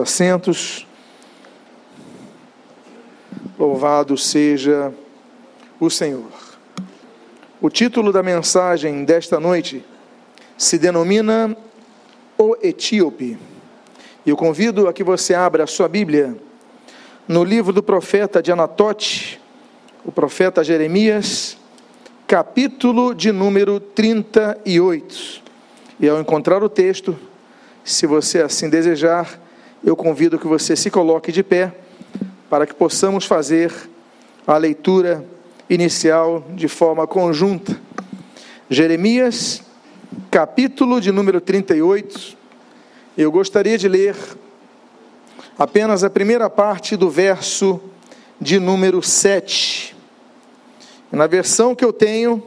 assentos. Louvado seja o Senhor. O título da mensagem desta noite se denomina O Etíope. E eu convido a que você abra a sua Bíblia no livro do profeta de Anatote, o profeta Jeremias, capítulo de número 38. E ao encontrar o texto, se você assim desejar, eu convido que você se coloque de pé para que possamos fazer a leitura inicial de forma conjunta. Jeremias, capítulo de número 38. Eu gostaria de ler apenas a primeira parte do verso de número 7. Na versão que eu tenho,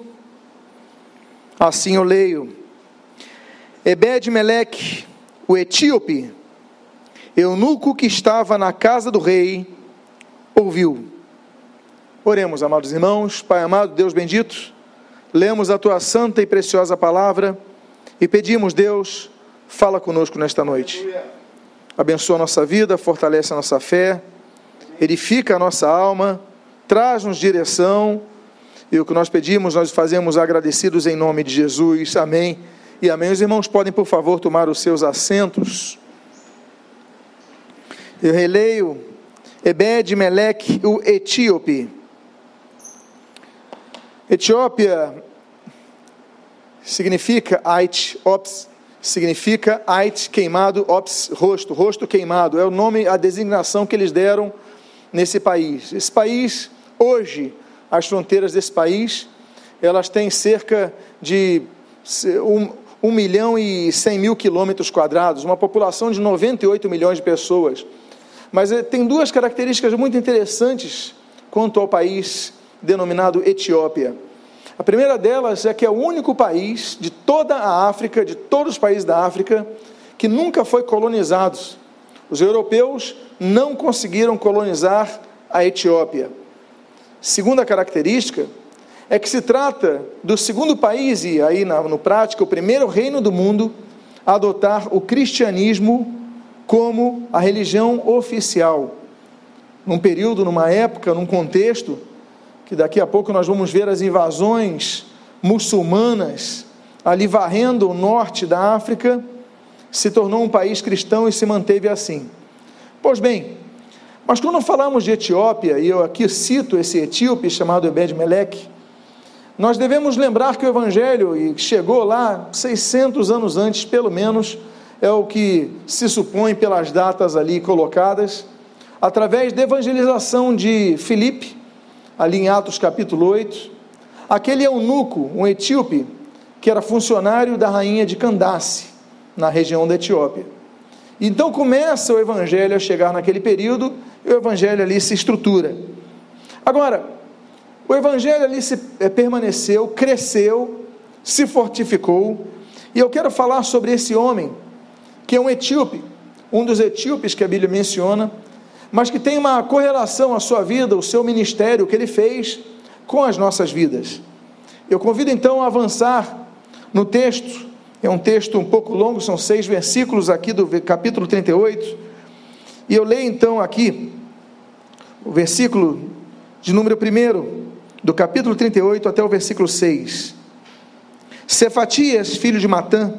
assim eu leio: Ebed-Meleque, o etíope, eunuco que estava na casa do rei ouviu. Oremos, amados irmãos, Pai amado, Deus bendito, lemos a tua santa e preciosa palavra e pedimos, Deus, fala conosco nesta noite. Abençoa a nossa vida, fortalece a nossa fé, edifica a nossa alma, traz-nos direção e o que nós pedimos, nós fazemos agradecidos em nome de Jesus. Amém. E amém. Os irmãos podem, por favor, tomar os seus assentos. Eu releio Ebed Melech, o etíope. Etiópia significa Ait, Ops, significa Ait, queimado, Ops, rosto, rosto queimado. É o nome, a designação que eles deram nesse país. Esse país, hoje, as fronteiras desse país, elas têm cerca de um, 1 milhão e 100 mil quilômetros quadrados, uma população de 98 milhões de pessoas. Mas eh, tem duas características muito interessantes quanto ao país denominado Etiópia. A primeira delas é que é o único país de toda a África, de todos os países da África, que nunca foi colonizado. Os europeus não conseguiram colonizar a Etiópia. Segunda característica é que se trata do segundo país, e aí no prático, o primeiro reino do mundo a adotar o cristianismo como a religião oficial. Num período, numa época, num contexto, que daqui a pouco nós vamos ver as invasões muçulmanas ali varrendo o norte da África, se tornou um país cristão e se manteve assim. Pois bem, mas quando falamos de Etiópia, e eu aqui cito esse etíope chamado Ebed-Meleque, nós devemos lembrar que o Evangelho chegou lá 600 anos antes, pelo menos, é o que se supõe pelas datas ali colocadas, através da evangelização de Filipe, ali em Atos capítulo 8, aquele eunuco, um etíope, que era funcionário da rainha de Candace, na região da Etiópia. Então começa o evangelho a chegar naquele período e o evangelho ali se estrutura. Agora, o evangelho ali se eh, permaneceu, cresceu, se fortificou, e eu quero falar sobre esse homem que é um etíope, um dos etíopes que a Bíblia menciona, mas que tem uma correlação à sua vida, o seu ministério, o que ele fez com as nossas vidas. Eu convido então a avançar no texto, é um texto um pouco longo, são seis versículos aqui do capítulo 38, e eu leio então aqui o versículo de número 1, do capítulo 38 até o versículo 6. Cefatias, filho de Matã,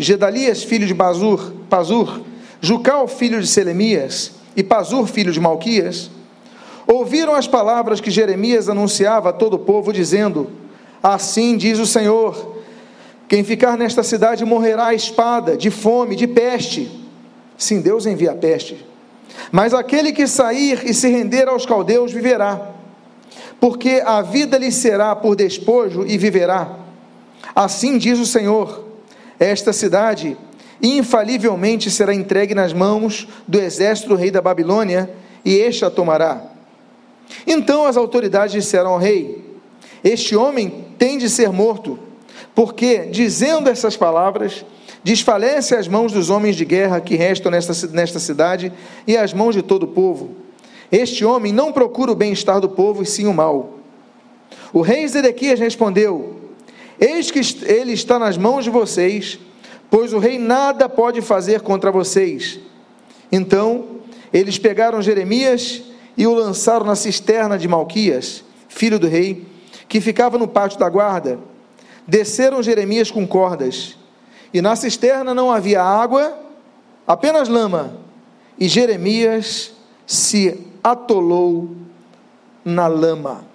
Gedalias, filho de Bazur, Pazur, Jucal, filho de Selemias, e Pazur, filho de Malquias, ouviram as palavras que Jeremias anunciava a todo o povo, dizendo: Assim diz o Senhor: quem ficar nesta cidade morrerá à espada, de fome, de peste. Sim, Deus envia a peste. Mas aquele que sair e se render aos caldeus viverá, porque a vida lhe será por despojo e viverá. Assim diz o Senhor esta cidade infalivelmente será entregue nas mãos do exército do rei da Babilônia, e este a tomará. Então as autoridades disseram ao rei: Este homem tem de ser morto, porque, dizendo essas palavras, desfalece as mãos dos homens de guerra que restam nesta, nesta cidade e as mãos de todo o povo. Este homem não procura o bem-estar do povo, e sim o mal. O rei Zedequias respondeu: Eis que ele está nas mãos de vocês, pois o rei nada pode fazer contra vocês. Então eles pegaram Jeremias e o lançaram na cisterna de Malquias, filho do rei, que ficava no pátio da guarda. Desceram Jeremias com cordas, e na cisterna não havia água, apenas lama, e Jeremias se atolou na lama.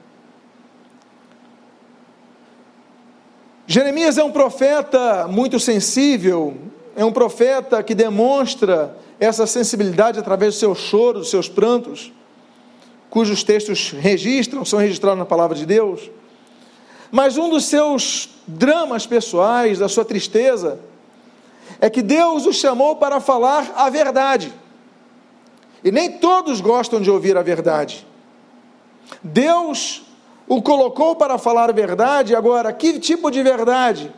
Jeremias é um profeta muito sensível, é um profeta que demonstra essa sensibilidade através do seu choro, dos seus prantos, cujos textos registram, são registrados na palavra de Deus. Mas um dos seus dramas pessoais, da sua tristeza, é que Deus o chamou para falar a verdade. E nem todos gostam de ouvir a verdade. Deus o colocou para falar verdade, agora, que tipo de verdade?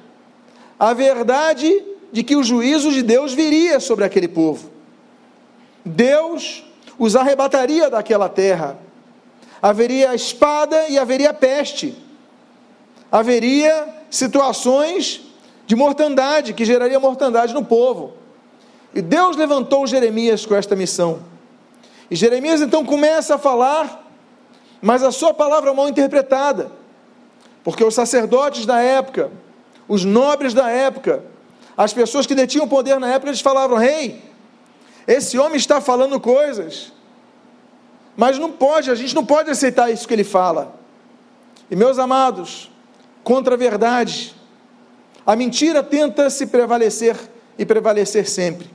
A verdade de que o juízo de Deus viria sobre aquele povo. Deus os arrebataria daquela terra. Haveria espada e haveria peste. Haveria situações de mortandade, que geraria mortandade no povo. E Deus levantou Jeremias com esta missão. E Jeremias então começa a falar mas a sua palavra é mal interpretada, porque os sacerdotes da época, os nobres da época, as pessoas que detinham poder na época, eles falavam: Rei, esse homem está falando coisas, mas não pode, a gente não pode aceitar isso que ele fala. E meus amados, contra a verdade, a mentira tenta se prevalecer e prevalecer sempre.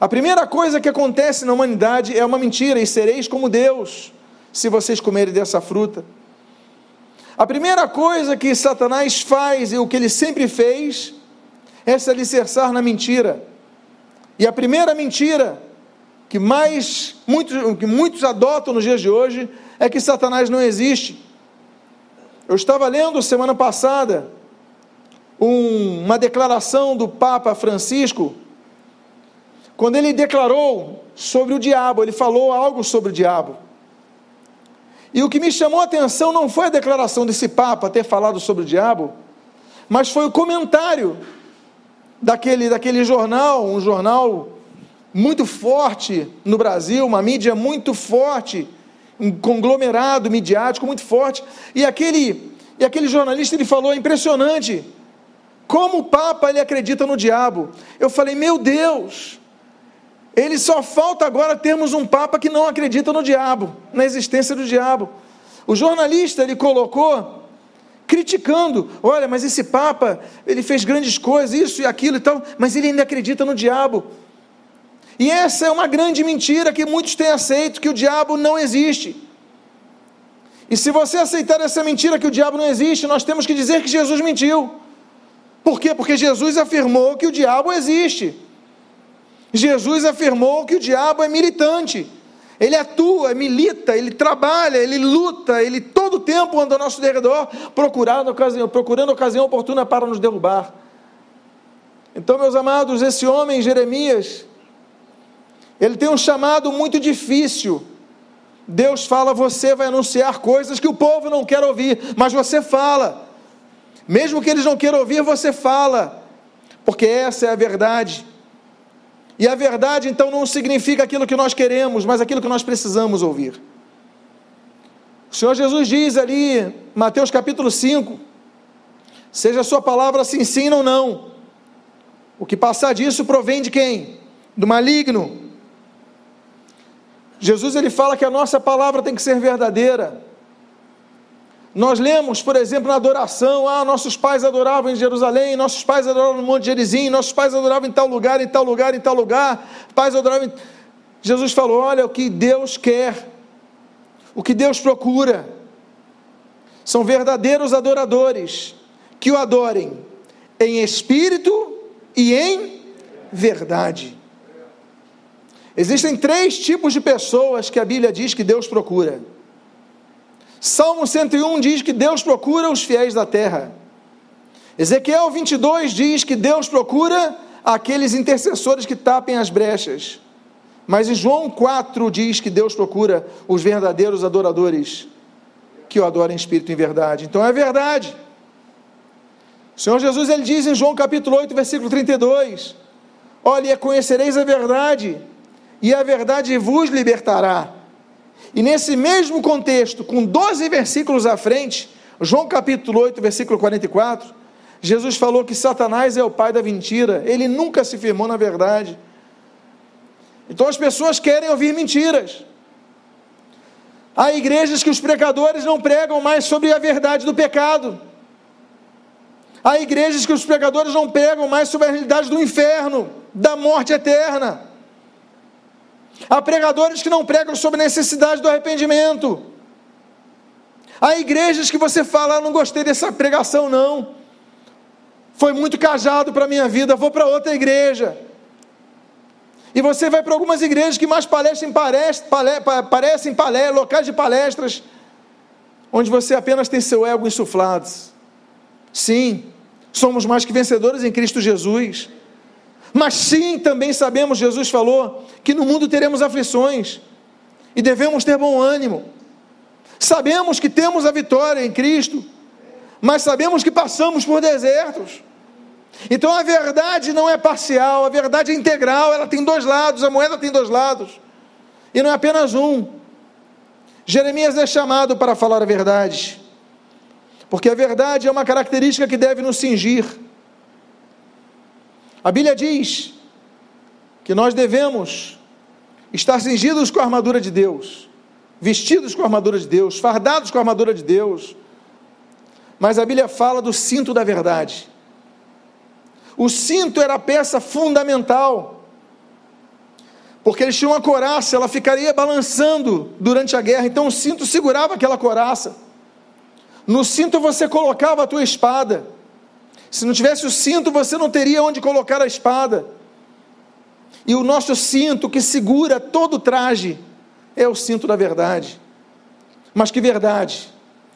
A primeira coisa que acontece na humanidade é uma mentira, e sereis como Deus se vocês comerem dessa fruta. A primeira coisa que Satanás faz e o que ele sempre fez é se alicerçar na mentira. E a primeira mentira que mais muitos, que muitos adotam nos dias de hoje é que Satanás não existe. Eu estava lendo semana passada um, uma declaração do Papa Francisco, quando ele declarou sobre o diabo, ele falou algo sobre o diabo. E o que me chamou a atenção não foi a declaração desse Papa ter falado sobre o diabo, mas foi o comentário daquele, daquele jornal, um jornal muito forte no Brasil, uma mídia muito forte, um conglomerado midiático muito forte. E aquele, e aquele jornalista ele falou: é impressionante, como o Papa ele acredita no diabo. Eu falei: meu Deus, ele só falta agora termos um papa que não acredita no diabo, na existência do diabo. O jornalista ele colocou criticando, olha, mas esse papa, ele fez grandes coisas, isso e aquilo e tal, mas ele ainda acredita no diabo. E essa é uma grande mentira que muitos têm aceito que o diabo não existe. E se você aceitar essa mentira que o diabo não existe, nós temos que dizer que Jesus mentiu. Por quê? Porque Jesus afirmou que o diabo existe. Jesus afirmou que o diabo é militante. Ele atua, milita, ele trabalha, ele luta, ele todo o tempo anda ao nosso derredor, procurando ocasião, procurando ocasião oportuna para nos derrubar. Então, meus amados, esse homem, Jeremias, ele tem um chamado muito difícil. Deus fala: você vai anunciar coisas que o povo não quer ouvir, mas você fala. Mesmo que eles não queiram ouvir, você fala, porque essa é a verdade. E a verdade então não significa aquilo que nós queremos, mas aquilo que nós precisamos ouvir. O Senhor Jesus diz ali, Mateus capítulo 5, seja a sua palavra sim, sim ou não. O que passar disso provém de quem? Do maligno. Jesus ele fala que a nossa palavra tem que ser verdadeira. Nós lemos, por exemplo, na adoração, ah, nossos pais adoravam em Jerusalém, nossos pais adoravam no Monte Gerizim, nossos pais adoravam em tal lugar, em tal lugar, em tal lugar, pais adoravam. Em... Jesus falou: olha, o que Deus quer, o que Deus procura, são verdadeiros adoradores que o adorem em espírito e em verdade. Existem três tipos de pessoas que a Bíblia diz que Deus procura. Salmo 101 diz que Deus procura os fiéis da terra. Ezequiel 22 diz que Deus procura aqueles intercessores que tapem as brechas. Mas em João 4 diz que Deus procura os verdadeiros adoradores que o adoram em espírito e em verdade. Então é verdade. O Senhor Jesus ele diz em João capítulo 8, versículo 32: Olha, conhecereis a verdade, e a verdade vos libertará. E nesse mesmo contexto, com 12 versículos à frente, João capítulo 8, versículo 44, Jesus falou que Satanás é o pai da mentira, ele nunca se firmou na verdade. Então as pessoas querem ouvir mentiras. Há igrejas que os pregadores não pregam mais sobre a verdade do pecado. Há igrejas que os pregadores não pregam mais sobre a realidade do inferno, da morte eterna. Há pregadores que não pregam sobre necessidade do arrependimento. Há igrejas que você fala, ah, não gostei dessa pregação, não. Foi muito cajado para a minha vida, vou para outra igreja. E você vai para algumas igrejas que mais parecem, palé, locais de palestras, onde você apenas tem seu ego insuflado. Sim, somos mais que vencedores em Cristo Jesus. Mas sim, também sabemos, Jesus falou, que no mundo teremos aflições e devemos ter bom ânimo. Sabemos que temos a vitória em Cristo, mas sabemos que passamos por desertos. Então a verdade não é parcial, a verdade é integral, ela tem dois lados, a moeda tem dois lados, e não é apenas um. Jeremias é chamado para falar a verdade, porque a verdade é uma característica que deve nos cingir. A Bíblia diz que nós devemos estar cingidos com a armadura de Deus, vestidos com a armadura de Deus, fardados com a armadura de Deus, mas a Bíblia fala do cinto da verdade. O cinto era a peça fundamental, porque eles tinham uma coraça, ela ficaria balançando durante a guerra, então o cinto segurava aquela coraça. No cinto você colocava a tua espada. Se não tivesse o cinto, você não teria onde colocar a espada. E o nosso cinto que segura todo o traje é o cinto da verdade. Mas que verdade?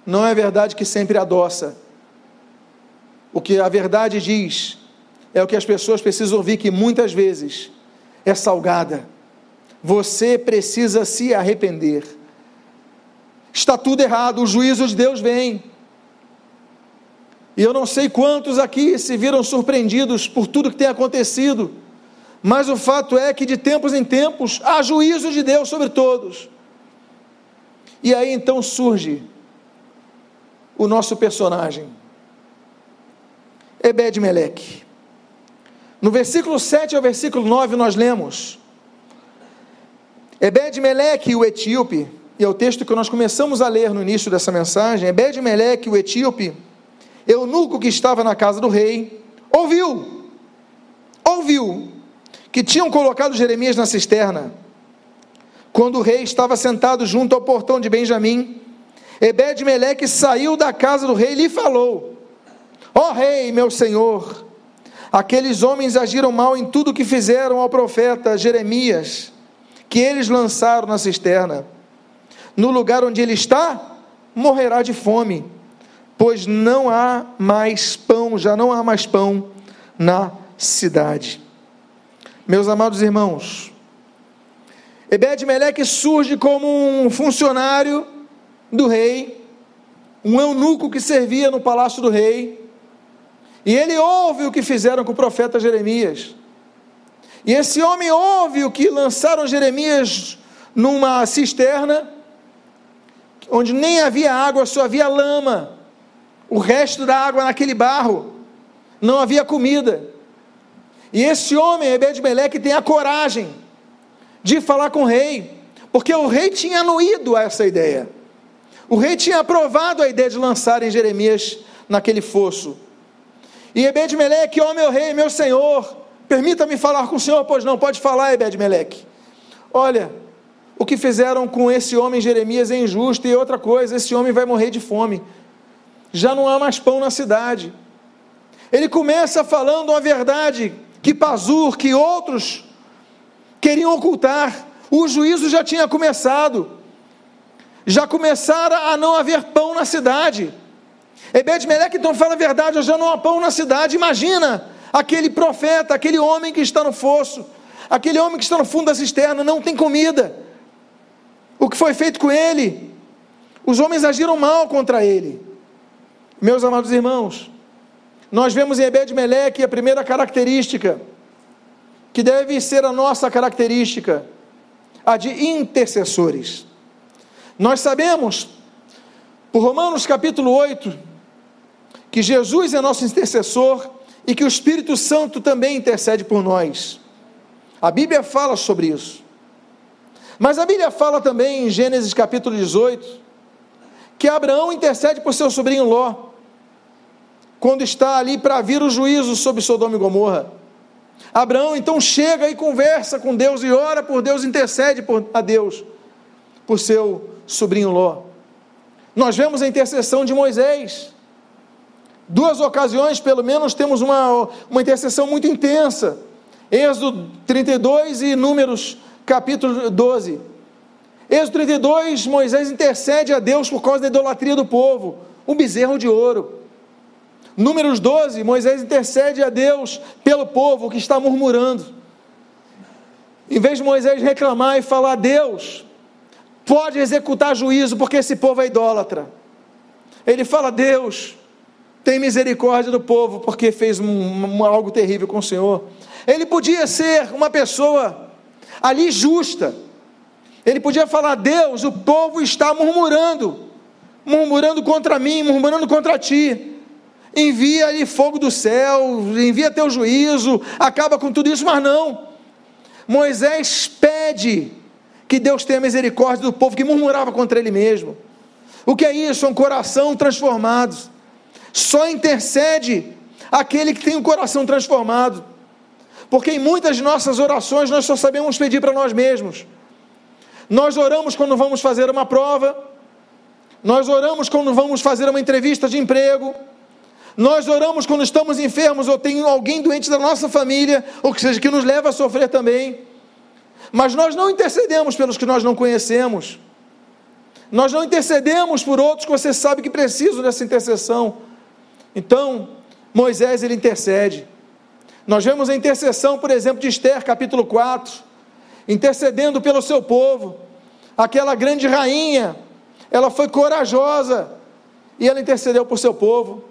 Não é verdade que sempre adoça. O que a verdade diz é o que as pessoas precisam ouvir, que muitas vezes é salgada. Você precisa se arrepender. Está tudo errado, o juízo de Deus vem. E eu não sei quantos aqui se viram surpreendidos por tudo que tem acontecido, mas o fato é que de tempos em tempos há juízo de Deus sobre todos. E aí então surge o nosso personagem, Ebed-Meleque. No versículo 7 ao versículo 9 nós lemos: Ebed-Meleque, o etíope, e é o texto que nós começamos a ler no início dessa mensagem, Ebed-Meleque, o etíope, eunuco que estava na casa do rei, ouviu, ouviu, que tinham colocado Jeremias na cisterna, quando o rei estava sentado junto ao portão de Benjamim, Ebed-Meleque saiu da casa do rei e lhe falou, ó oh, rei, meu senhor, Aqueles homens agiram mal em tudo que fizeram ao profeta Jeremias, que eles lançaram na cisterna. No lugar onde ele está, morrerá de fome, pois não há mais pão, já não há mais pão na cidade. Meus amados irmãos, Ebed-Meleque surge como um funcionário do rei, um eunuco que servia no palácio do rei, e ele ouve o que fizeram com o profeta Jeremias. E esse homem ouve o que lançaram Jeremias numa cisterna, onde nem havia água, só havia lama. O resto da água naquele barro. Não havia comida. E esse homem, Ebed-Meleque, tem a coragem de falar com o rei, porque o rei tinha anuído essa ideia. O rei tinha aprovado a ideia de lançarem Jeremias naquele fosso. E Ebed-Meleque, ó meu rei, meu senhor, permita-me falar com o senhor, pois não, pode falar, Ebed-Meleque. Olha, o que fizeram com esse homem Jeremias é injusto, e outra coisa, esse homem vai morrer de fome. Já não há mais pão na cidade. Ele começa falando uma verdade que Pazur, que outros queriam ocultar. O juízo já tinha começado. Já começara a não haver pão na cidade. Ebed-Meleque então fala a verdade, já não há pão na cidade. Imagina aquele profeta, aquele homem que está no fosso, aquele homem que está no fundo da cisterna, não tem comida. O que foi feito com ele? Os homens agiram mal contra ele. Meus amados irmãos, nós vemos em Ebed-Meleque a primeira característica, que deve ser a nossa característica, a de intercessores. Nós sabemos, por Romanos capítulo 8, que Jesus é nosso intercessor e que o Espírito Santo também intercede por nós. A Bíblia fala sobre isso. Mas a Bíblia fala também em Gênesis capítulo 18 que Abraão intercede por seu sobrinho Ló, quando está ali para vir o juízo sobre Sodoma e Gomorra. Abraão então chega e conversa com Deus e ora por Deus, intercede por, a Deus por seu sobrinho Ló. Nós vemos a intercessão de Moisés. Duas ocasiões, pelo menos, temos uma, uma intercessão muito intensa. Êxodo 32 e Números capítulo 12. Êxodo 32, Moisés intercede a Deus por causa da idolatria do povo, um bezerro de ouro. Números 12, Moisés intercede a Deus pelo povo que está murmurando. Em vez de Moisés reclamar e falar, Deus, pode executar juízo porque esse povo é idólatra. Ele fala, Deus, tem misericórdia do povo porque fez um, um, algo terrível com o Senhor. Ele podia ser uma pessoa ali justa, ele podia falar: Deus, o povo está murmurando, murmurando contra mim, murmurando contra ti. Envia ali fogo do céu, envia teu juízo, acaba com tudo isso, mas não. Moisés pede que Deus tenha misericórdia do povo que murmurava contra ele mesmo. O que é isso? Um coração transformado. Só intercede aquele que tem um coração transformado. Porque em muitas nossas orações nós só sabemos pedir para nós mesmos. Nós oramos quando vamos fazer uma prova, nós oramos quando vamos fazer uma entrevista de emprego, nós oramos quando estamos enfermos ou tem alguém doente da nossa família, ou que seja, que nos leva a sofrer também. Mas nós não intercedemos pelos que nós não conhecemos. Nós não intercedemos por outros que você sabe que precisam dessa intercessão. Então, Moisés ele intercede. Nós vemos a intercessão, por exemplo, de Esther, capítulo 4 intercedendo pelo seu povo. Aquela grande rainha, ela foi corajosa e ela intercedeu por seu povo.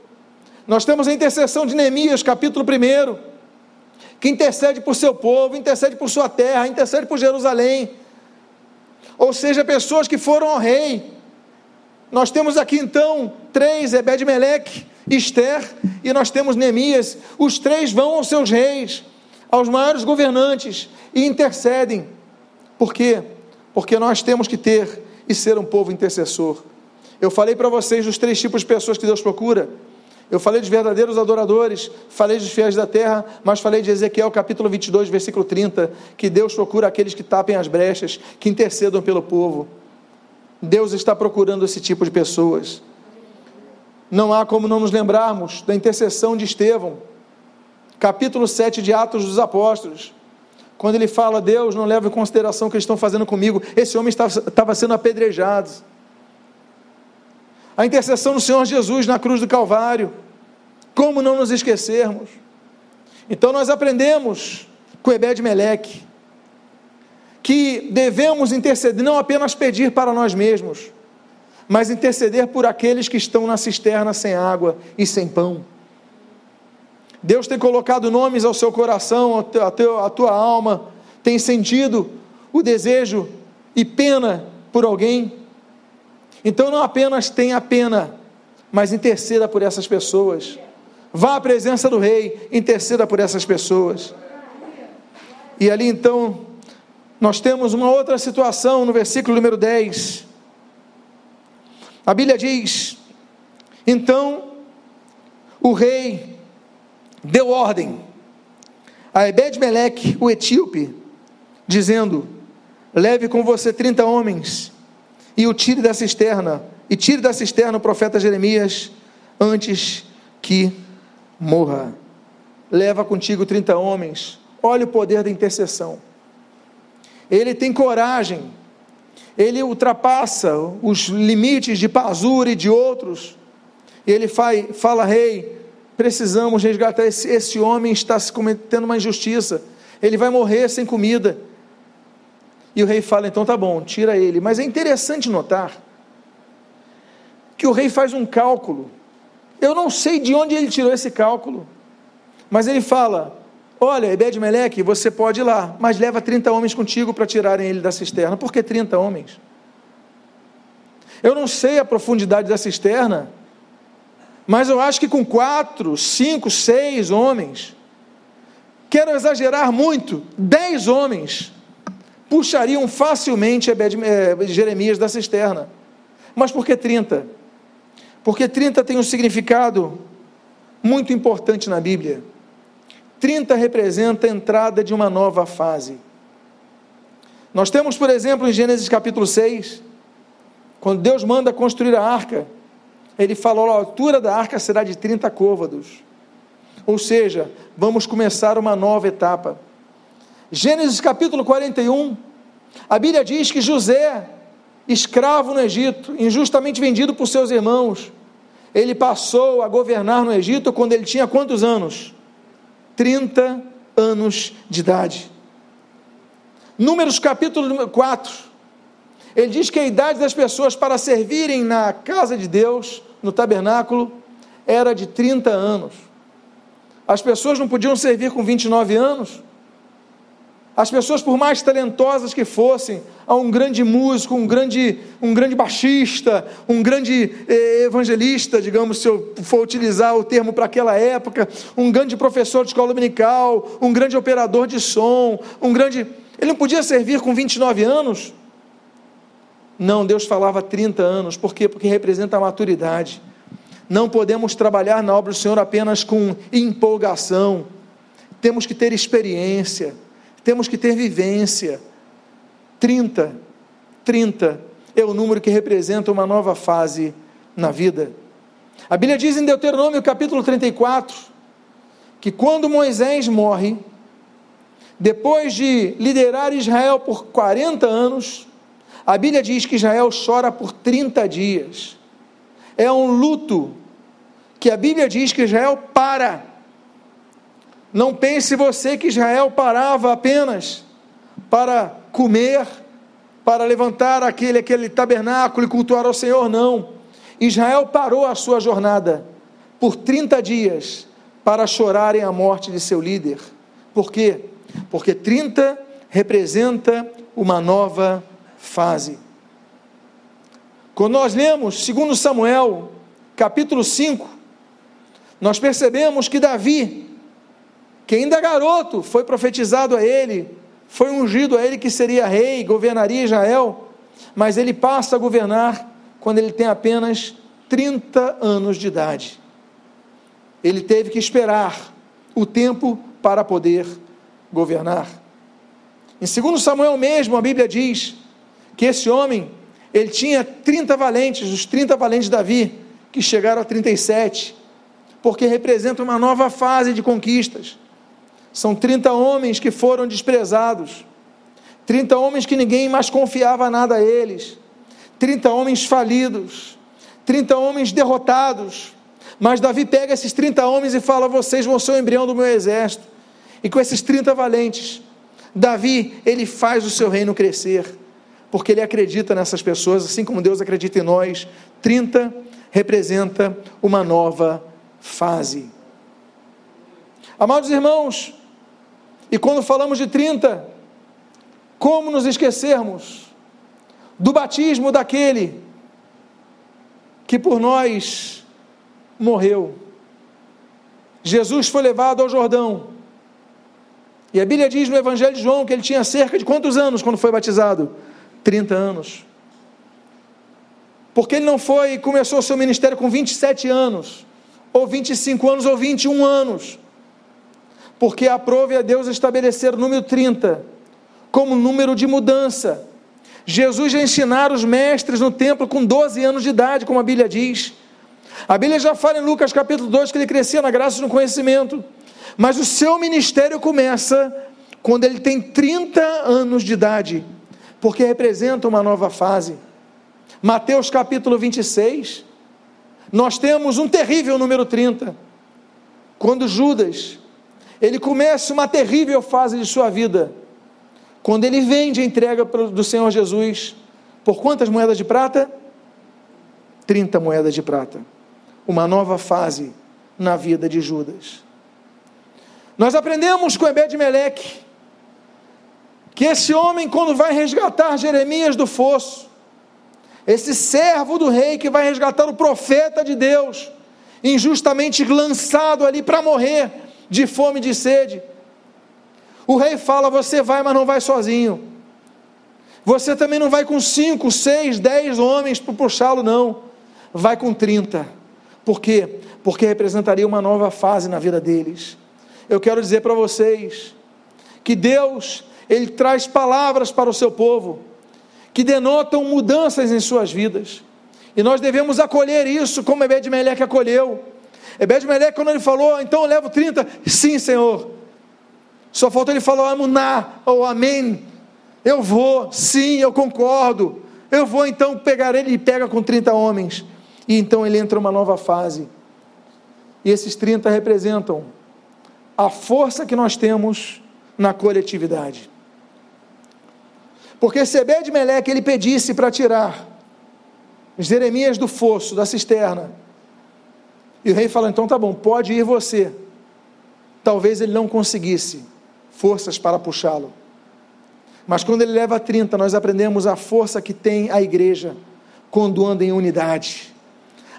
Nós temos a intercessão de Neemias, capítulo 1, que intercede por seu povo, intercede por sua terra, intercede por Jerusalém. Ou seja, pessoas que foram ao rei. Nós temos aqui então três, Ebed-Meleque, Esther e nós temos Neemias. Os três vão aos seus reis, aos maiores governantes, e intercedem. Por quê? Porque nós temos que ter e ser um povo intercessor. Eu falei para vocês dos três tipos de pessoas que Deus procura. Eu falei dos verdadeiros adoradores, falei dos fiéis da terra, mas falei de Ezequiel capítulo 22, versículo 30, que Deus procura aqueles que tapem as brechas, que intercedam pelo povo. Deus está procurando esse tipo de pessoas. Não há como não nos lembrarmos da intercessão de Estevão, capítulo 7 de Atos dos Apóstolos. Quando ele fala, Deus, não leva em consideração o que eles estão fazendo comigo, esse homem estava, estava sendo apedrejado. A intercessão do Senhor Jesus na cruz do Calvário, como não nos esquecermos? Então nós aprendemos com Ebed Meleque que devemos interceder, não apenas pedir para nós mesmos, mas interceder por aqueles que estão na cisterna sem água e sem pão. Deus tem colocado nomes ao seu coração, à, tua alma, tem sentido o desejo e pena por alguém. Então não apenas tenha pena, mas interceda por essas pessoas. Vá à presença do rei, interceda por essas pessoas. E ali então, nós temos uma outra situação no versículo número 10. A Bíblia diz: Então o rei deu ordem a Ebed-Meleque, o etíope, dizendo: Leve com você 30 homens e o tire da cisterna, e tire da cisterna o profeta Jeremias antes que morra. Leva contigo 30 homens. Olha o poder da intercessão. Ele tem coragem. Ele ultrapassa os limites de Pazura e de outros. Ele fala, rei, precisamos resgatar esse, esse homem está se cometendo uma injustiça, ele vai morrer sem comida. E o rei fala: então tá bom, tira ele. Mas é interessante notar que o rei faz um cálculo. Eu não sei de onde ele tirou esse cálculo, mas ele fala: Olha, Ebed-Meleque, você pode ir lá, mas leva 30 homens contigo para tirarem ele da cisterna. Por que 30 homens? Eu não sei a profundidade da cisterna, mas eu acho que com quatro, cinco, seis homens, quero exagerar muito, dez homens puxariam facilmente Ebed, eh, Jeremias da cisterna. Mas por que 30? Porque 30 tem um significado muito importante na Bíblia. 30 representa a entrada de uma nova fase. Nós temos, por exemplo, em Gênesis capítulo 6, quando Deus manda construir a arca, ele falou: a altura da arca será de 30 côvados. Ou seja, vamos começar uma nova etapa. Gênesis capítulo 41, a Bíblia diz que José, escravo no Egito, injustamente vendido por seus irmãos, ele passou a governar no Egito quando ele tinha quantos anos? 30 anos de idade. Números capítulo 4. Ele diz que a idade das pessoas para servirem na casa de Deus, no tabernáculo, era de 30 anos. As pessoas não podiam servir com 29 anos, as pessoas, por mais talentosas que fossem, a um grande músico, um grande, um grande baixista, um grande eh, evangelista, digamos, se eu for utilizar o termo para aquela época, um grande professor de escola dominical, um grande operador de som, um grande. Ele não podia servir com 29 anos? Não, Deus falava 30 anos. Por quê? Porque representa a maturidade. Não podemos trabalhar na obra do Senhor apenas com empolgação. Temos que ter experiência temos que ter vivência. 30, 30 é o número que representa uma nova fase na vida. A Bíblia diz em Deuteronômio capítulo 34 que quando Moisés morre, depois de liderar Israel por 40 anos, a Bíblia diz que Israel chora por 30 dias. É um luto que a Bíblia diz que Israel para não pense você que Israel parava apenas para comer, para levantar aquele, aquele tabernáculo e cultuar ao Senhor, não. Israel parou a sua jornada por 30 dias para chorarem a morte de seu líder. Por quê? Porque 30 representa uma nova fase. Quando nós lemos, segundo Samuel, capítulo 5, nós percebemos que Davi, que ainda garoto foi profetizado a ele, foi ungido a ele que seria rei, governaria Israel, mas ele passa a governar quando ele tem apenas 30 anos de idade. Ele teve que esperar o tempo para poder governar. Em 2 Samuel mesmo, a Bíblia diz que esse homem, ele tinha 30 valentes, os 30 valentes de Davi, que chegaram a 37, porque representa uma nova fase de conquistas. São 30 homens que foram desprezados, 30 homens que ninguém mais confiava nada a eles, 30 homens falidos, 30 homens derrotados. Mas Davi pega esses 30 homens e fala: Vocês vão ser o embrião do meu exército. E com esses 30 valentes, Davi, ele faz o seu reino crescer, porque ele acredita nessas pessoas, assim como Deus acredita em nós. 30 representa uma nova fase. Amados irmãos, e quando falamos de 30, como nos esquecermos do batismo daquele que por nós morreu? Jesus foi levado ao Jordão. E a Bíblia diz no Evangelho de João que ele tinha cerca de quantos anos quando foi batizado? 30 anos. Porque ele não foi começou o seu ministério com 27 anos, ou 25 anos, ou 21 anos porque aprove a Deus estabelecer o número 30 como número de mudança. Jesus já ensinara os mestres no templo com 12 anos de idade, como a Bíblia diz. A Bíblia já fala em Lucas capítulo 2 que ele crescia na graça e no conhecimento. Mas o seu ministério começa quando ele tem 30 anos de idade, porque representa uma nova fase. Mateus capítulo 26, nós temos um terrível número 30. Quando Judas ele começa uma terrível fase de sua vida, quando ele vende a entrega do Senhor Jesus, por quantas moedas de prata? 30 moedas de prata. Uma nova fase na vida de Judas. Nós aprendemos com Ebed-Meleque que esse homem, quando vai resgatar Jeremias do fosso, esse servo do rei que vai resgatar o profeta de Deus, injustamente lançado ali para morrer de fome e de sede, o rei fala: Você vai, mas não vai sozinho. Você também não vai com cinco, seis, dez homens para puxá-lo, não. Vai com trinta. Por quê? Porque representaria uma nova fase na vida deles. Eu quero dizer para vocês que Deus ele traz palavras para o seu povo que denotam mudanças em suas vidas. E nós devemos acolher isso como Ebed-Meleque acolheu. Ebed-Meleque, quando ele falou, então eu levo 30, sim, Senhor. Só falta ele falar amuná ou amém. Eu vou, sim, eu concordo. Eu vou então pegar ele e pega com 30 homens. E então ele entra uma nova fase. E esses 30 representam a força que nós temos na coletividade. Porque se Ebed-Meleque ele pedisse para tirar Jeremias do fosso, da cisterna, e o rei fala: então tá bom, pode ir você. Talvez ele não conseguisse forças para puxá-lo. Mas quando ele leva 30, nós aprendemos a força que tem a igreja quando anda em unidade,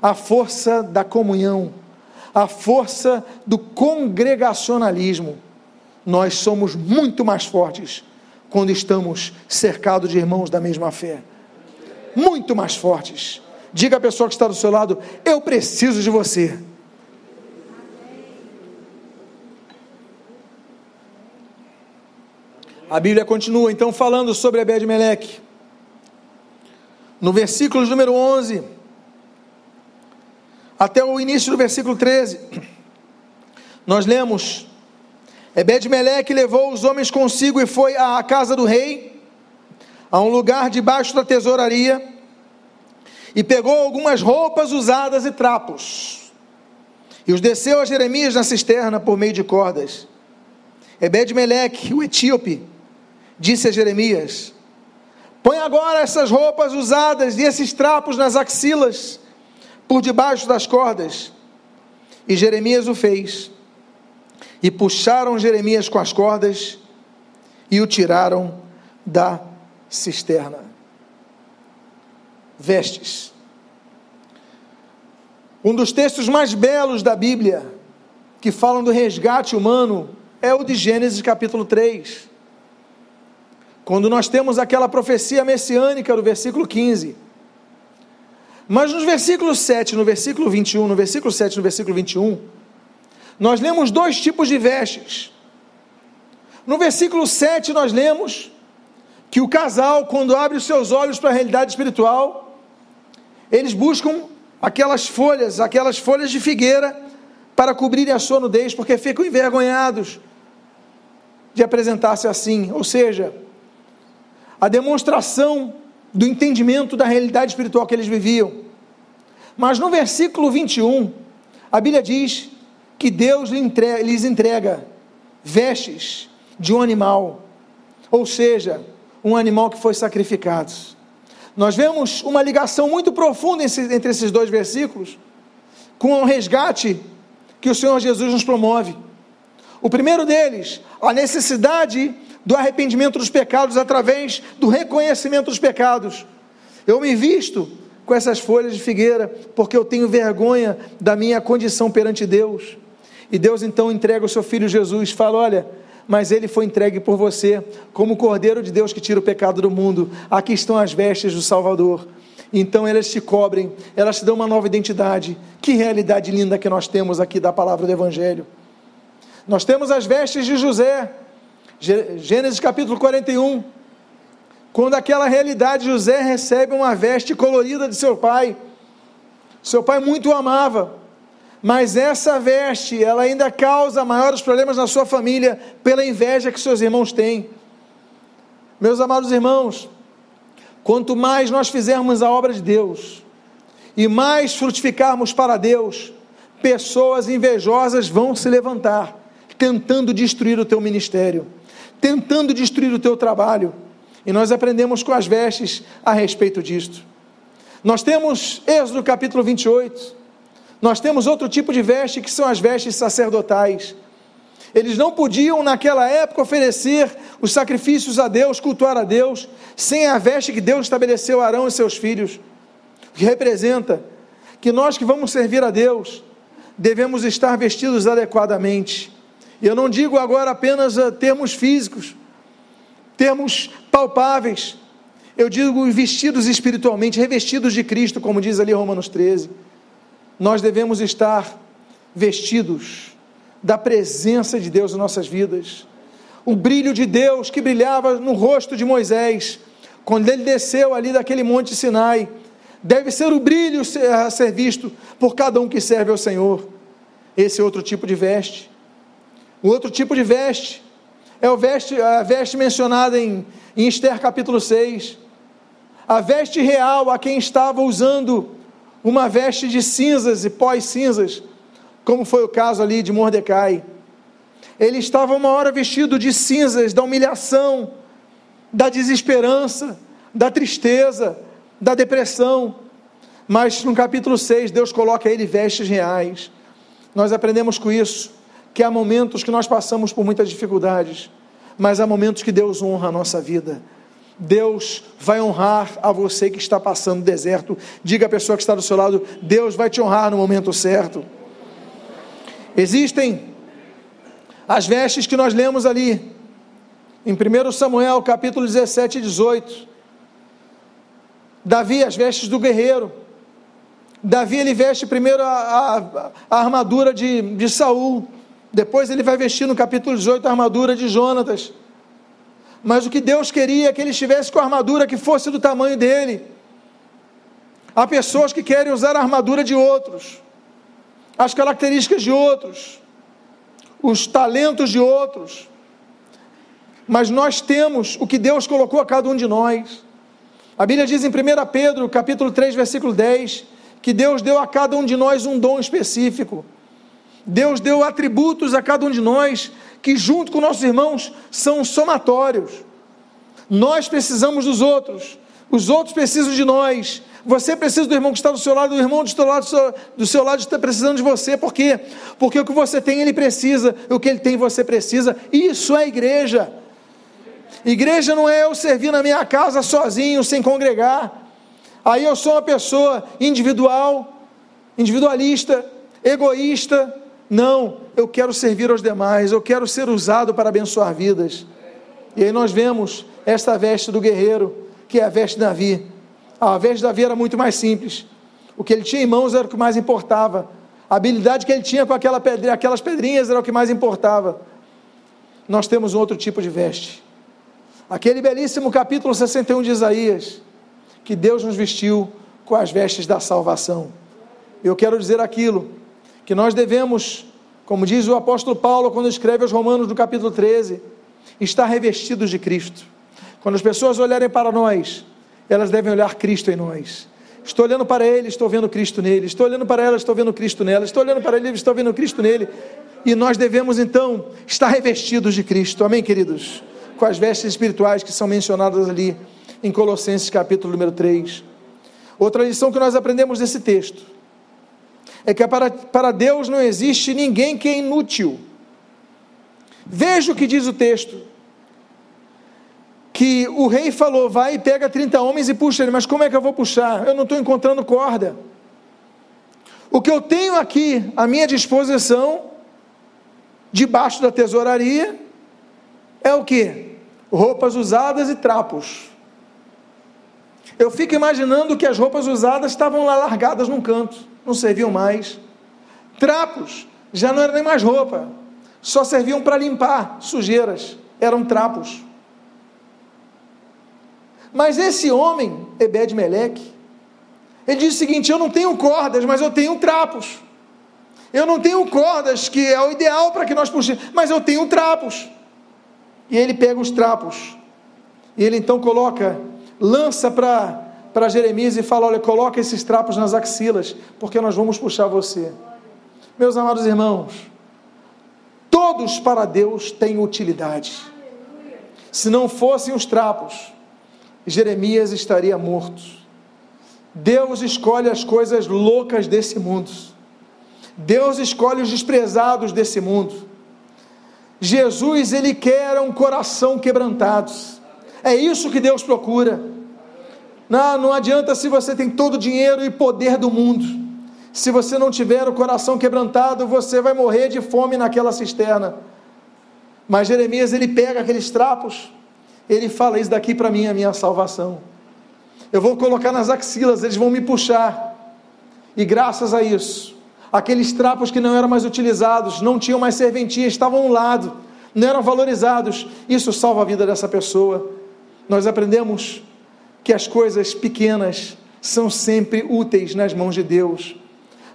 a força da comunhão, a força do congregacionalismo. Nós somos muito mais fortes quando estamos cercados de irmãos da mesma fé. Muito mais fortes. Diga à pessoa que está do seu lado: Eu preciso de você. A Bíblia continua então falando sobre Ebed-Meleque. No versículo número 11, até o início do versículo 13, nós lemos Ebed-Meleque levou os homens consigo e foi à casa do rei, a um lugar debaixo da tesouraria, e pegou algumas roupas usadas e trapos, e os desceu a Jeremias na cisterna por meio de cordas. Ebed-Meleque, o etíope, disse a Jeremias: Põe agora essas roupas usadas e esses trapos nas axilas, por debaixo das cordas. E Jeremias o fez e puxaram Jeremias com as cordas e o tiraram da cisterna. Vestes. Um dos textos mais belos da Bíblia, que falam do resgate humano, é o de Gênesis capítulo 3. Quando nós temos aquela profecia messiânica do versículo 15. Mas nos versículos 7, no versículo 21, no versículo 7, no versículo 21, nós lemos dois tipos de vestes. No versículo 7, nós lemos que o casal, quando abre os seus olhos para a realidade espiritual, eles buscam aquelas folhas, aquelas folhas de figueira, para cobrirem a sua nudez, porque ficam envergonhados de apresentar-se assim. Ou seja, a demonstração do entendimento da realidade espiritual que eles viviam. Mas no versículo 21, a Bíblia diz que Deus lhes entrega vestes de um animal, ou seja, um animal que foi sacrificado. Nós vemos uma ligação muito profunda entre esses dois versículos, com o resgate que o Senhor Jesus nos promove. O primeiro deles, a necessidade do arrependimento dos pecados através do reconhecimento dos pecados. Eu me visto com essas folhas de figueira porque eu tenho vergonha da minha condição perante Deus. E Deus então entrega o seu filho Jesus, fala: Olha, mas ele foi entregue por você, como o Cordeiro de Deus que tira o pecado do mundo. Aqui estão as vestes do Salvador. Então elas te cobrem, elas te dão uma nova identidade. Que realidade linda que nós temos aqui da palavra do Evangelho. Nós temos as vestes de José, Gênesis capítulo 41. Quando aquela realidade, José recebe uma veste colorida de seu pai. Seu pai muito o amava mas essa veste, ela ainda causa maiores problemas na sua família pela inveja que seus irmãos têm. Meus amados irmãos, quanto mais nós fizermos a obra de Deus e mais frutificarmos para Deus, pessoas invejosas vão se levantar, tentando destruir o teu ministério, tentando destruir o teu trabalho. E nós aprendemos com as vestes a respeito disto. Nós temos Êxodo capítulo 28 nós temos outro tipo de veste que são as vestes sacerdotais. Eles não podiam, naquela época, oferecer os sacrifícios a Deus, cultuar a Deus, sem a veste que Deus estabeleceu a Arão e seus filhos, que representa que nós que vamos servir a Deus, devemos estar vestidos adequadamente. Eu não digo agora apenas termos físicos, termos palpáveis, eu digo vestidos espiritualmente, revestidos de Cristo, como diz ali Romanos 13. Nós devemos estar vestidos da presença de Deus em nossas vidas. O brilho de Deus que brilhava no rosto de Moisés, quando ele desceu ali daquele monte Sinai, deve ser o brilho a ser visto por cada um que serve ao Senhor. Esse é outro tipo de veste. O outro tipo de veste é o veste, a veste mencionada em, em Esther capítulo 6. A veste real a quem estava usando uma veste de cinzas e pós-cinzas como foi o caso ali de Mordecai. Ele estava uma hora vestido de cinzas da humilhação, da desesperança, da tristeza, da depressão. Mas no capítulo 6, Deus coloca ele vestes reais. Nós aprendemos com isso que há momentos que nós passamos por muitas dificuldades, mas há momentos que Deus honra a nossa vida. Deus vai honrar a você que está passando deserto. Diga à pessoa que está do seu lado: Deus vai te honrar no momento certo. Existem as vestes que nós lemos ali, em 1 Samuel capítulo 17 e 18. Davi, as vestes do guerreiro. Davi ele veste primeiro a, a, a armadura de, de Saul, depois ele vai vestir no capítulo 18 a armadura de Jonatas. Mas o que Deus queria é que ele estivesse com a armadura que fosse do tamanho dele. Há pessoas que querem usar a armadura de outros as características de outros, os talentos de outros, mas nós temos o que Deus colocou a cada um de nós. A Bíblia diz em 1 Pedro, capítulo 3, versículo 10, que Deus deu a cada um de nós um dom específico. Deus deu atributos a cada um de nós que, junto com nossos irmãos, são somatórios. Nós precisamos dos outros, os outros precisam de nós, você precisa do irmão que está do seu lado, o irmão do seu lado, do seu lado está precisando de você. Por quê? Porque o que você tem, ele precisa, o que ele tem, você precisa. Isso é igreja. Igreja não é eu servir na minha casa sozinho, sem congregar. Aí eu sou uma pessoa individual, individualista, egoísta. Não, eu quero servir aos demais, eu quero ser usado para abençoar vidas. E aí nós vemos esta veste do guerreiro, que é a veste de Davi a vez de Davi era muito mais simples. O que ele tinha em mãos era o que mais importava. A habilidade que ele tinha com aquela pedrinha, aquelas pedrinhas era o que mais importava. Nós temos um outro tipo de veste. Aquele belíssimo capítulo 61 de Isaías, que Deus nos vestiu com as vestes da salvação. Eu quero dizer aquilo, que nós devemos, como diz o apóstolo Paulo quando escreve aos Romanos no capítulo 13, estar revestidos de Cristo. Quando as pessoas olharem para nós, elas devem olhar Cristo em nós. Estou olhando para ele, estou vendo Cristo nele. Estou olhando para ela, estou vendo Cristo nela. Estou olhando para ele, estou vendo Cristo nele. E nós devemos então estar revestidos de Cristo. Amém, queridos? Com as vestes espirituais que são mencionadas ali em Colossenses capítulo número 3. Outra lição que nós aprendemos desse texto é que para, para Deus não existe ninguém que é inútil. Veja o que diz o texto que o rei falou: vai e pega 30 homens e puxa ele, mas como é que eu vou puxar? Eu não estou encontrando corda. O que eu tenho aqui à minha disposição, debaixo da tesouraria, é o que? Roupas usadas e trapos. Eu fico imaginando que as roupas usadas estavam lá largadas num canto, não serviam mais. Trapos, já não era nem mais roupa, só serviam para limpar sujeiras, eram trapos. Mas esse homem, Ebed-Meleque, ele diz o seguinte: Eu não tenho cordas, mas eu tenho trapos. Eu não tenho cordas, que é o ideal para que nós puxemos, mas eu tenho trapos. E ele pega os trapos. E ele então coloca, lança para para Jeremias e fala: Olha, coloca esses trapos nas axilas, porque nós vamos puxar você. Meus amados irmãos, todos para Deus têm utilidade. Se não fossem os trapos, Jeremias estaria morto. Deus escolhe as coisas loucas desse mundo. Deus escolhe os desprezados desse mundo. Jesus, ele quer um coração quebrantado. É isso que Deus procura. Não, não adianta se você tem todo o dinheiro e poder do mundo. Se você não tiver o coração quebrantado, você vai morrer de fome naquela cisterna. Mas Jeremias, ele pega aqueles trapos, ele fala: Isso daqui para mim é a minha salvação. Eu vou colocar nas axilas, eles vão me puxar. E graças a isso, aqueles trapos que não eram mais utilizados, não tinham mais serventia, estavam a um lado, não eram valorizados. Isso salva a vida dessa pessoa. Nós aprendemos que as coisas pequenas são sempre úteis nas mãos de Deus.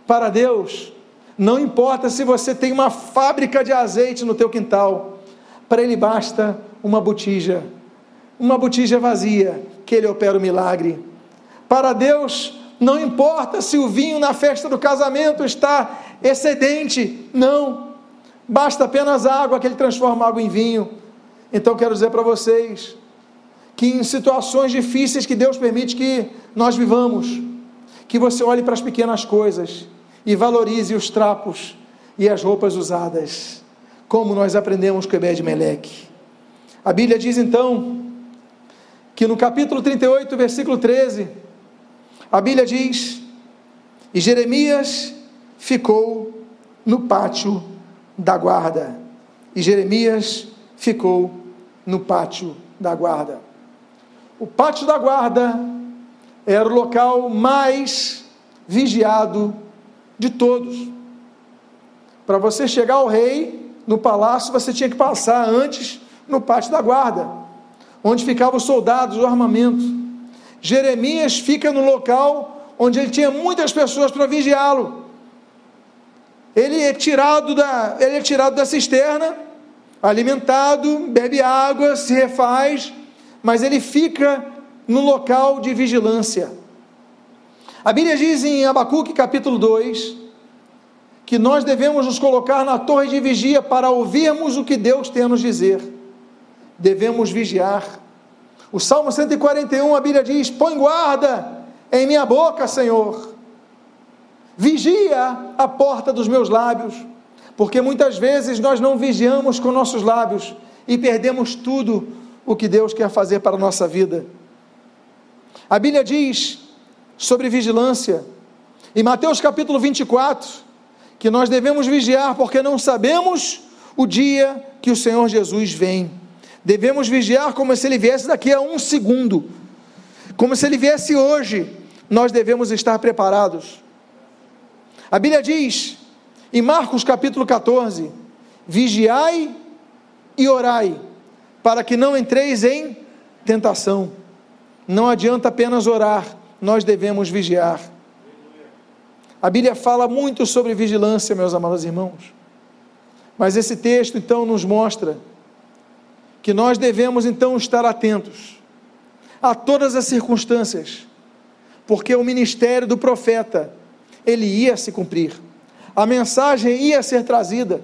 Para Deus, não importa se você tem uma fábrica de azeite no teu quintal, para Ele basta uma botija, uma botija vazia, que Ele opera o milagre. Para Deus, não importa se o vinho na festa do casamento está excedente, não. Basta apenas água que ele transforma água em vinho. Então quero dizer para vocês que em situações difíceis que Deus permite que nós vivamos, que você olhe para as pequenas coisas e valorize os trapos e as roupas usadas, como nós aprendemos com Ebed Meleque. A Bíblia diz então que no capítulo 38, versículo 13, a Bíblia diz: E Jeremias ficou no pátio da guarda. E Jeremias ficou no pátio da guarda. O pátio da guarda era o local mais vigiado de todos. Para você chegar ao rei no palácio, você tinha que passar antes no pátio da guarda, onde ficavam os soldados, o armamento. Jeremias fica no local onde ele tinha muitas pessoas para vigiá-lo. Ele é tirado da, ele é tirado da cisterna, alimentado, bebe água, se refaz, mas ele fica no local de vigilância. A Bíblia diz em Abacuque capítulo 2 que nós devemos nos colocar na torre de vigia para ouvirmos o que Deus tem a nos dizer. Devemos vigiar o Salmo 141, a Bíblia diz: Põe guarda em minha boca, Senhor. Vigia a porta dos meus lábios, porque muitas vezes nós não vigiamos com nossos lábios e perdemos tudo o que Deus quer fazer para a nossa vida. A Bíblia diz sobre vigilância, em Mateus capítulo 24, que nós devemos vigiar porque não sabemos o dia que o Senhor Jesus vem. Devemos vigiar como se ele viesse daqui a um segundo, como se ele viesse hoje. Nós devemos estar preparados. A Bíblia diz, em Marcos capítulo 14: Vigiai e orai, para que não entreis em tentação. Não adianta apenas orar, nós devemos vigiar. A Bíblia fala muito sobre vigilância, meus amados irmãos. Mas esse texto então nos mostra que nós devemos então estar atentos a todas as circunstâncias, porque o ministério do profeta ele ia se cumprir. A mensagem ia ser trazida.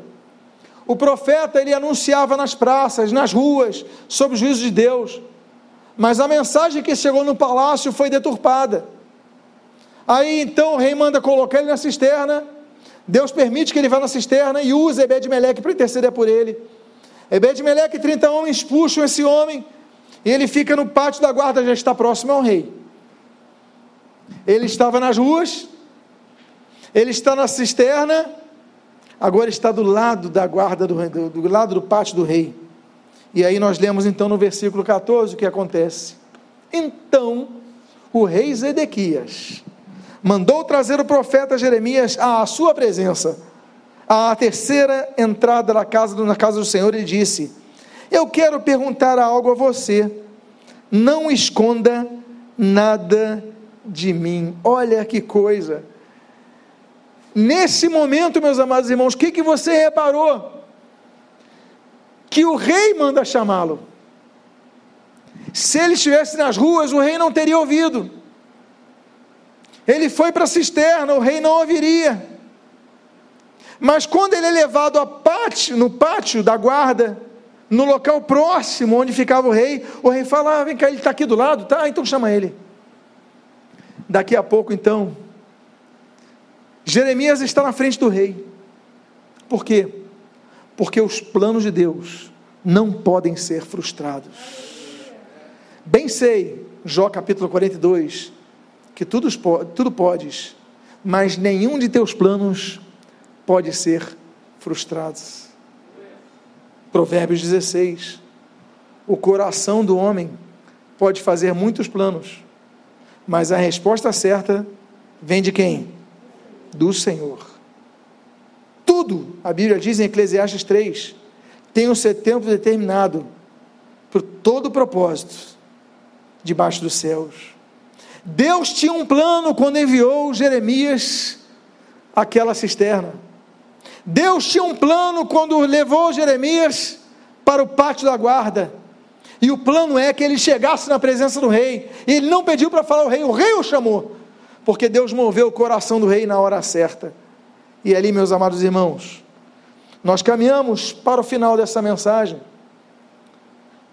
O profeta ele anunciava nas praças, nas ruas, sobre o juízo de Deus. Mas a mensagem que chegou no palácio foi deturpada. Aí então o rei manda colocar ele na cisterna. Deus permite que ele vá na cisterna e use Ebed-Meleque para interceder por ele. Ebed-Meleque e 30 homens puxam esse homem, e ele fica no pátio da guarda, já está próximo ao rei. Ele estava nas ruas, ele está na cisterna, agora está do lado da guarda, do, do, do lado do pátio do rei. E aí nós lemos então no versículo 14 o que acontece. Então o rei Zedequias mandou trazer o profeta Jeremias à sua presença à terceira entrada na casa, na casa do Senhor, ele disse: Eu quero perguntar algo a você, não esconda nada de mim. Olha que coisa. Nesse momento, meus amados irmãos, o que, que você reparou? Que o rei manda chamá-lo. Se ele estivesse nas ruas, o rei não teria ouvido. Ele foi para a cisterna, o rei não ouviria. Mas quando ele é levado pátio, no pátio da guarda, no local próximo onde ficava o rei, o rei fala: ah, vem cá, ele está aqui do lado, tá? Então chama ele. Daqui a pouco, então, Jeremias está na frente do rei. Por quê? porque os planos de Deus não podem ser frustrados. Bem sei, Jó capítulo 42, que tudo, tudo podes, mas nenhum de teus planos pode ser frustrado. Provérbios 16, o coração do homem pode fazer muitos planos, mas a resposta certa vem de quem? Do Senhor. Tudo, a Bíblia diz em Eclesiastes 3, tem o seu tempo determinado por todo o propósito debaixo dos céus. Deus tinha um plano quando enviou Jeremias àquela cisterna. Deus tinha um plano quando levou Jeremias para o pátio da guarda. E o plano é que ele chegasse na presença do rei. Ele não pediu para falar ao rei, o rei o chamou. Porque Deus moveu o coração do rei na hora certa. E ali, meus amados irmãos, nós caminhamos para o final dessa mensagem.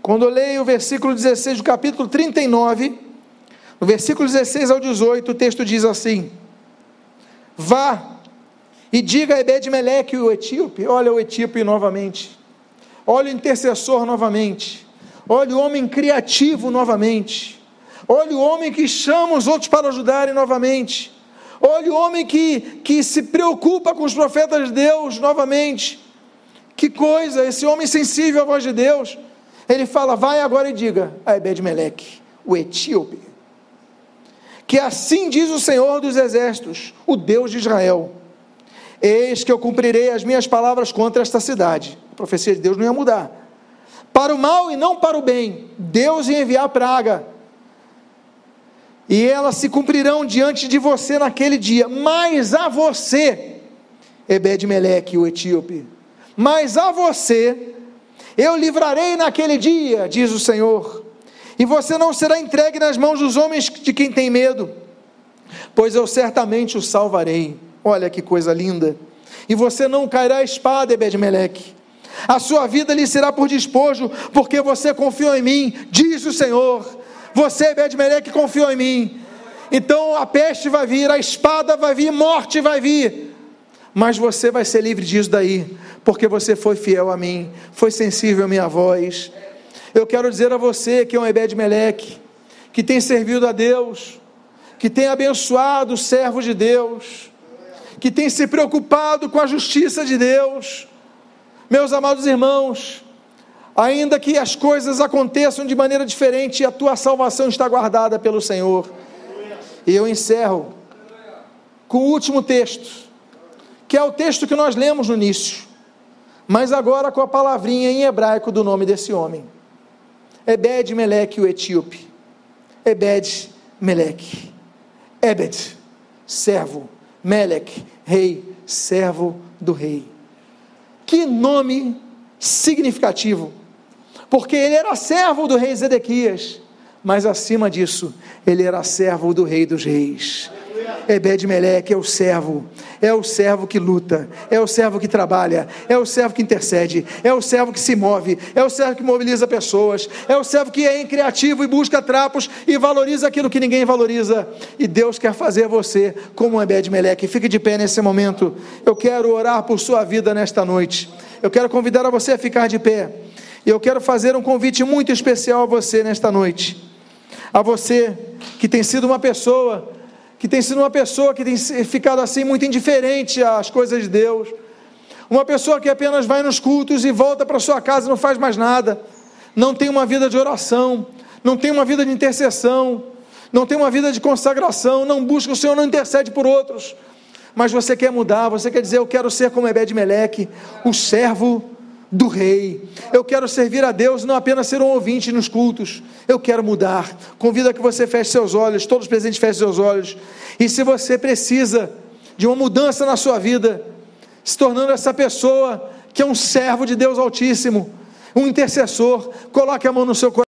Quando eu leio o versículo 16 do capítulo 39, no versículo 16 ao 18, o texto diz assim: Vá e diga a Ebed-Meleque, o etíope, olha o etíope novamente, olha o intercessor novamente, olha o homem criativo novamente, olha o homem que chama os outros para ajudarem novamente, olha o homem que, que se preocupa com os profetas de Deus novamente. Que coisa, esse homem sensível à voz de Deus. Ele fala: vai agora e diga a Ebed-Meleque, o etíope, que assim diz o Senhor dos Exércitos, o Deus de Israel Eis que eu cumprirei as minhas palavras contra esta cidade. A profecia de Deus não ia mudar. Para o mal e não para o bem. Deus ia enviar praga. E elas se cumprirão diante de você naquele dia. Mas a você, Ebed-Meleque, o etíope, mas a você eu livrarei naquele dia, diz o Senhor. E você não será entregue nas mãos dos homens de quem tem medo, pois eu certamente o salvarei Olha que coisa linda. E você não cairá a espada, Ebed-Meleque. A sua vida lhe será por despojo, porque você confiou em mim, diz o Senhor. Você, Ebed-Meleque, confiou em mim. Então a peste vai vir, a espada vai vir, morte vai vir. Mas você vai ser livre disso daí, porque você foi fiel a mim, foi sensível à minha voz. Eu quero dizer a você que é um Ebed-Meleque, que tem servido a Deus, que tem abençoado os servos de Deus, que tem se preocupado com a justiça de Deus. Meus amados irmãos, ainda que as coisas aconteçam de maneira diferente, a tua salvação está guardada pelo Senhor. E eu encerro com o último texto, que é o texto que nós lemos no início, mas agora com a palavrinha em hebraico do nome desse homem. Ebed Meleque, o etíope. Ebed Meleque. Ebed, servo Melech, rei, servo do rei. Que nome significativo, porque ele era servo do rei Zedequias, mas acima disso, ele era servo do rei dos reis. Ebed-Meleque é o servo, é o servo que luta, é o servo que trabalha, é o servo que intercede, é o servo que se move, é o servo que mobiliza pessoas, é o servo que é criativo e busca trapos e valoriza aquilo que ninguém valoriza. E Deus quer fazer você como Ebed-Meleque. Fique de pé nesse momento. Eu quero orar por sua vida nesta noite. Eu quero convidar a você a ficar de pé. E eu quero fazer um convite muito especial a você nesta noite. A você que tem sido uma pessoa que tem sido uma pessoa que tem ficado assim muito indiferente às coisas de Deus, uma pessoa que apenas vai nos cultos e volta para sua casa e não faz mais nada, não tem uma vida de oração, não tem uma vida de intercessão, não tem uma vida de consagração, não busca o Senhor, não intercede por outros, mas você quer mudar, você quer dizer, eu quero ser como Ebed-Meleque, o servo do rei. Eu quero servir a Deus, não apenas ser um ouvinte nos cultos. Eu quero mudar. Convido a que você feche seus olhos, todos os presentes fechem seus olhos. E se você precisa de uma mudança na sua vida, se tornando essa pessoa que é um servo de Deus Altíssimo, um intercessor, coloque a mão no seu coração.